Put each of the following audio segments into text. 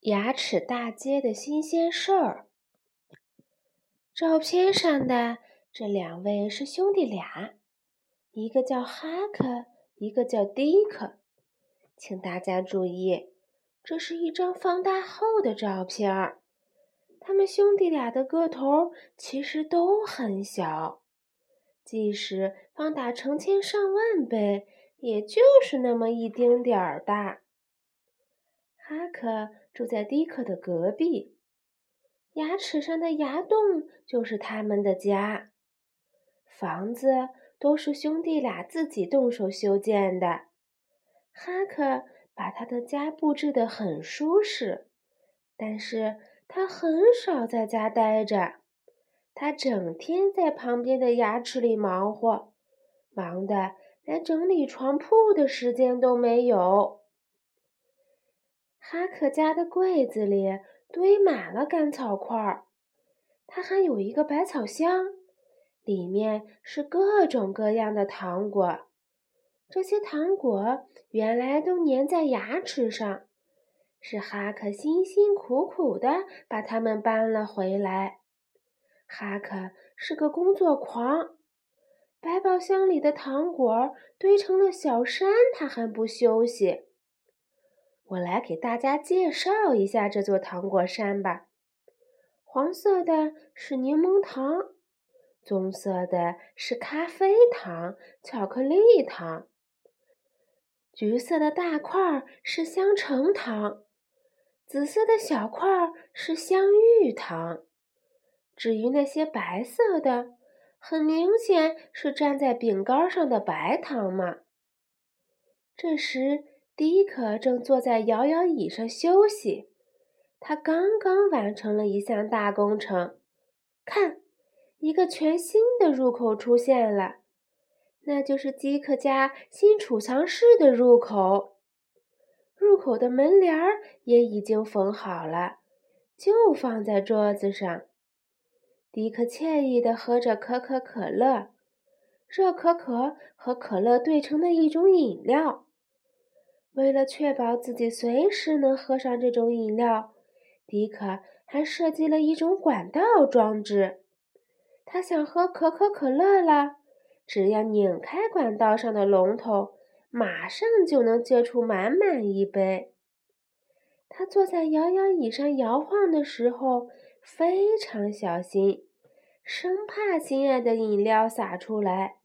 牙齿大街的新鲜事儿。照片上的这两位是兄弟俩，一个叫哈克，一个叫迪克。请大家注意，这是一张放大后的照片儿。他们兄弟俩的个头其实都很小，即使放大成千上万倍，也就是那么一丁点儿大。哈克住在迪克的隔壁，牙齿上的牙洞就是他们的家。房子都是兄弟俩自己动手修建的。哈克把他的家布置得很舒适，但是他很少在家待着，他整天在旁边的牙齿里忙活，忙得连整理床铺的时间都没有。哈克家的柜子里堆满了干草块儿，他还有一个百草箱，里面是各种各样的糖果。这些糖果原来都粘在牙齿上，是哈克辛辛苦苦的把它们搬了回来。哈克是个工作狂，百宝箱里的糖果堆成了小山，他还不休息。我来给大家介绍一下这座糖果山吧。黄色的是柠檬糖，棕色的是咖啡糖、巧克力糖，橘色的大块是香橙糖，紫色的小块是香芋糖。至于那些白色的，很明显是粘在饼干上的白糖嘛。这时。迪克正坐在摇摇椅上休息，他刚刚完成了一项大工程。看，一个全新的入口出现了，那就是迪克家新储藏室的入口。入口的门帘儿也已经缝好了，就放在桌子上。迪克惬意地喝着可口可乐，热可可和可乐兑成的一种饮料。为了确保自己随时能喝上这种饮料，迪克还设计了一种管道装置。他想喝可口可乐了，只要拧开管道上的龙头，马上就能接出满满一杯。他坐在摇摇椅上摇晃的时候，非常小心，生怕心爱的饮料洒出来。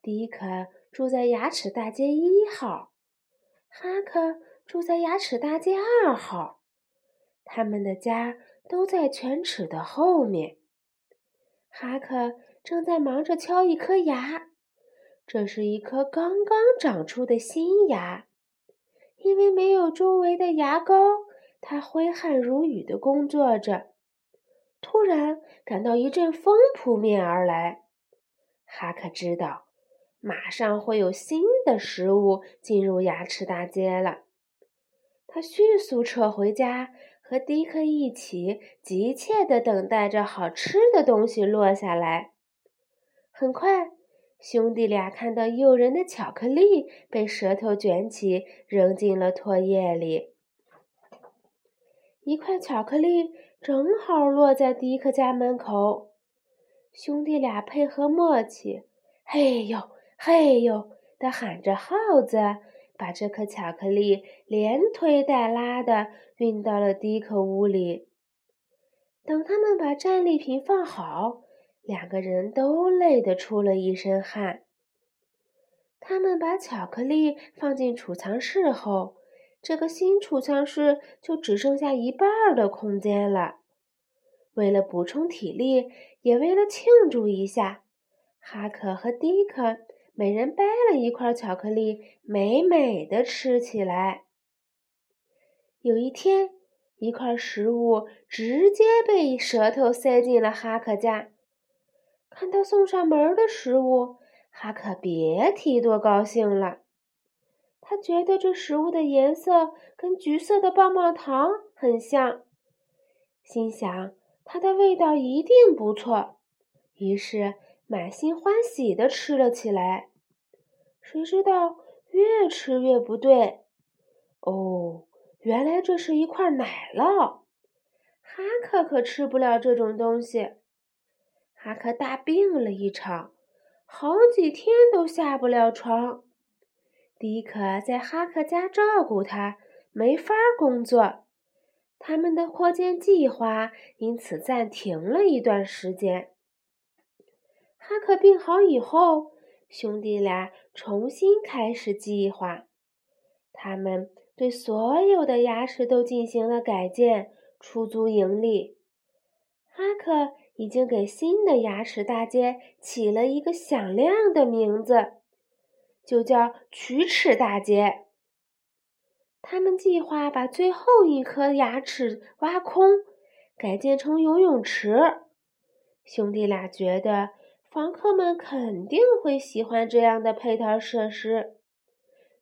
迪克住在牙齿大街一号。哈克住在牙齿大街二号，他们的家都在犬齿的后面。哈克正在忙着敲一颗牙，这是一颗刚刚长出的新牙。因为没有周围的牙膏，他挥汗如雨的工作着。突然感到一阵风扑面而来，哈克知道。马上会有新的食物进入牙齿大街了。他迅速撤回家，和迪克一起急切地等待着好吃的东西落下来。很快，兄弟俩看到诱人的巧克力被舌头卷起，扔进了唾液里。一块巧克力正好落在迪克家门口。兄弟俩配合默契，嘿呦！嘿呦！他喊着号子，把这颗巧克力连推带拉的运到了迪克屋里。等他们把战利品放好，两个人都累得出了一身汗。他们把巧克力放进储藏室后，这个新储藏室就只剩下一半的空间了。为了补充体力，也为了庆祝一下，哈克和迪克。每人掰了一块巧克力，美美的吃起来。有一天，一块食物直接被舌头塞进了哈克家。看到送上门的食物，哈克别提多高兴了。他觉得这食物的颜色跟橘色的棒棒糖很像，心想它的味道一定不错。于是。满心欢喜地吃了起来，谁知道越吃越不对。哦，原来这是一块奶酪。哈克可吃不了这种东西。哈克大病了一场，好几天都下不了床。迪克在哈克家照顾他，没法工作。他们的扩建计划因此暂停了一段时间。哈克病好以后，兄弟俩重新开始计划。他们对所有的牙齿都进行了改建，出租盈利。哈克已经给新的牙齿大街起了一个响亮的名字，就叫龋齿大街。他们计划把最后一颗牙齿挖空，改建成游泳池。兄弟俩觉得房客们肯定会喜欢这样的配套设施。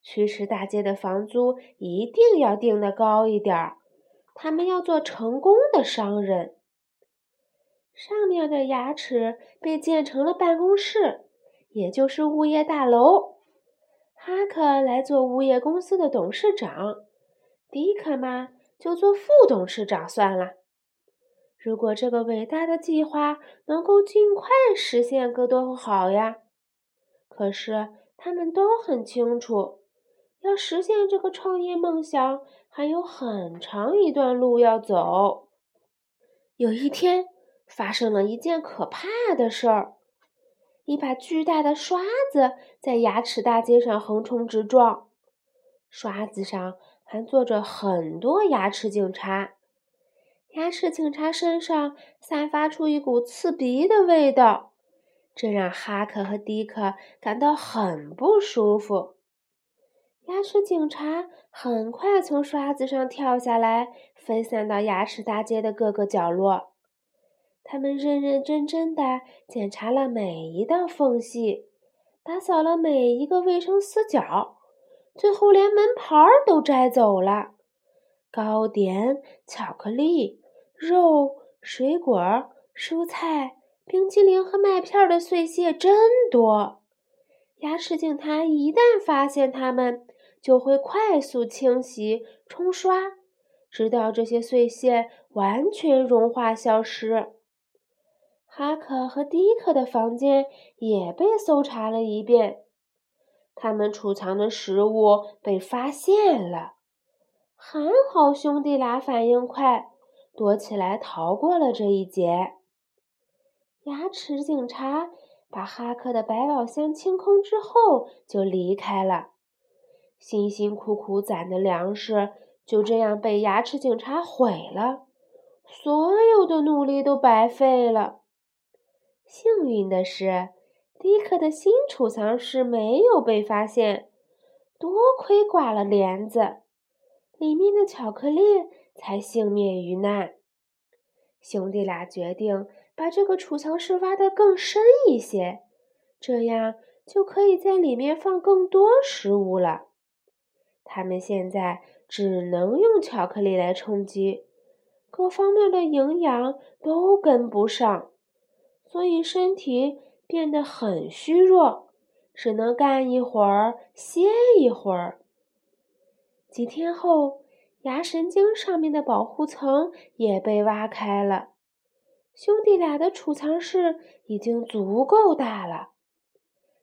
龋齿大街的房租一定要定的高一点儿，他们要做成功的商人。上面的牙齿被建成了办公室，也就是物业大楼。哈克来做物业公司的董事长，迪克嘛就做副董事长算了。如果这个伟大的计划能够尽快实现，该多好呀！可是他们都很清楚，要实现这个创业梦想，还有很长一段路要走。有一天，发生了一件可怕的事儿。一把巨大的刷子在牙齿大街上横冲直撞，刷子上还坐着很多牙齿警察。牙齿警察身上散发出一股刺鼻的味道，这让哈克和迪克感到很不舒服。牙齿警察很快从刷子上跳下来，分散到牙齿大街的各个角落。他们认认真真地检查了每一道缝隙，打扫了每一个卫生死角，最后连门牌儿都摘走了。糕点、巧克力、肉、水果、蔬菜、冰淇淋和麦片的碎屑真多。牙齿警察一旦发现它们，就会快速清洗、冲刷，直到这些碎屑完全融化消失。哈克和迪克的房间也被搜查了一遍，他们储藏的食物被发现了。还好兄弟俩反应快，躲起来逃过了这一劫。牙齿警察把哈克的百宝箱清空之后就离开了，辛辛苦苦攒的粮食就这样被牙齿警察毁了，所有的努力都白费了。幸运的是，迪克的新储藏室没有被发现，多亏挂了帘子，里面的巧克力才幸免于难。兄弟俩决定把这个储藏室挖得更深一些，这样就可以在里面放更多食物了。他们现在只能用巧克力来充饥，各方面的营养都跟不上。所以身体变得很虚弱，只能干一会儿歇一会儿。几天后，牙神经上面的保护层也被挖开了，兄弟俩的储藏室已经足够大了。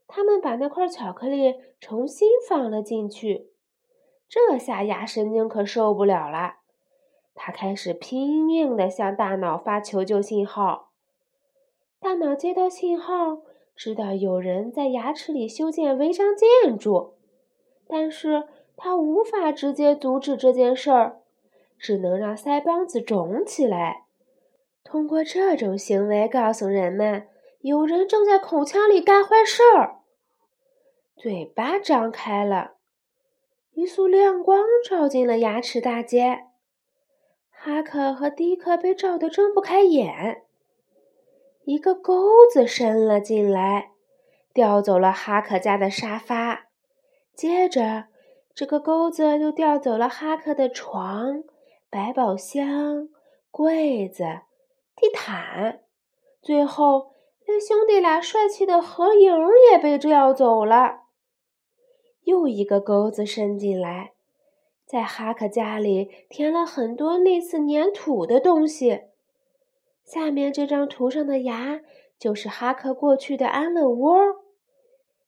他们把那块巧克力重新放了进去，这下牙神经可受不了了，他开始拼命地向大脑发求救信号。大脑接到信号，知道有人在牙齿里修建违章建筑，但是他无法直接阻止这件事儿，只能让腮帮子肿起来，通过这种行为告诉人们有人正在口腔里干坏事儿。嘴巴张开了，一束亮光照进了牙齿大街，哈克和迪克被照得睁不开眼。一个钩子伸了进来，调走了哈克家的沙发。接着，这个钩子又调走了哈克的床、百宝箱、柜子、地毯。最后，连兄弟俩帅气的合影也被调走了。又一个钩子伸进来，在哈克家里填了很多类似粘土的东西。下面这张图上的牙就是哈克过去的安乐窝。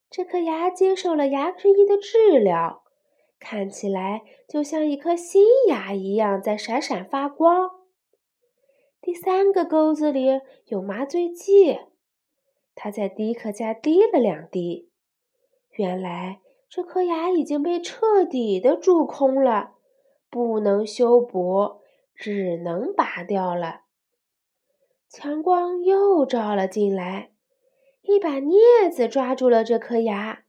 这颗牙接受了牙科医的治疗，看起来就像一颗新牙一样在闪闪发光。第三个钩子里有麻醉剂，他在迪克家滴了两滴。原来这颗牙已经被彻底的蛀空了，不能修补，只能拔掉了。强光又照了进来，一把镊子抓住了这颗牙，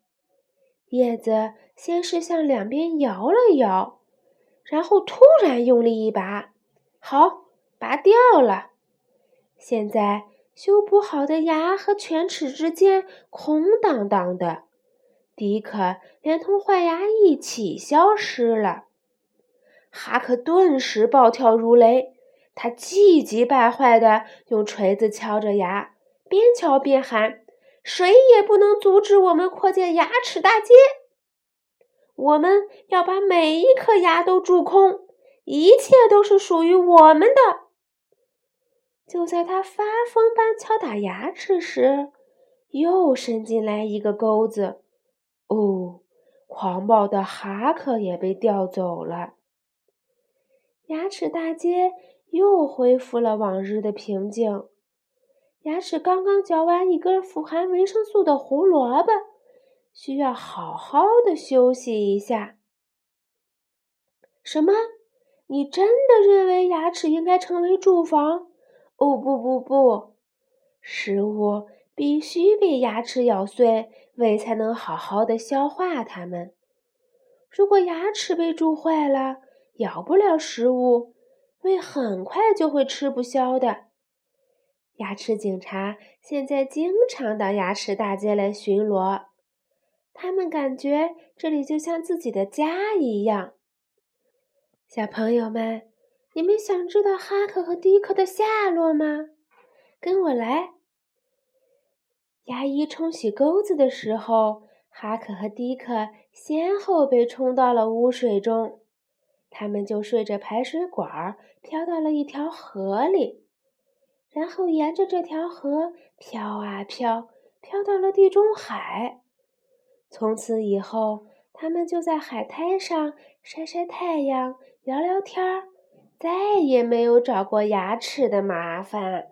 叶子先是向两边摇了摇，然后突然用力一拔，好。拔掉了，现在修补好的牙和犬齿之间空荡荡的，迪克连同坏牙一起消失了。哈克顿时暴跳如雷，他气急败坏地用锤子敲着牙，边敲边喊：“谁也不能阻止我们扩建牙齿大街！我们要把每一颗牙都蛀空，一切都是属于我们的。”就在他发疯般敲打牙齿时，又伸进来一个钩子。哦，狂暴的哈克也被调走了。牙齿大街又恢复了往日的平静。牙齿刚刚嚼完一根富含维生素的胡萝卜，需要好好的休息一下。什么？你真的认为牙齿应该成为住房？哦不不不，食物必须被牙齿咬碎，胃才能好好的消化它们。如果牙齿被蛀坏了，咬不了食物，胃很快就会吃不消的。牙齿警察现在经常到牙齿大街来巡逻，他们感觉这里就像自己的家一样。小朋友们。你们想知道哈克和迪克的下落吗？跟我来。牙医冲洗钩子的时候，哈克和迪克先后被冲到了污水中，他们就顺着排水管飘到了一条河里，然后沿着这条河飘啊飘，飘到了地中海。从此以后，他们就在海滩上晒晒太阳，聊聊天儿。再也没有找过牙齿的麻烦。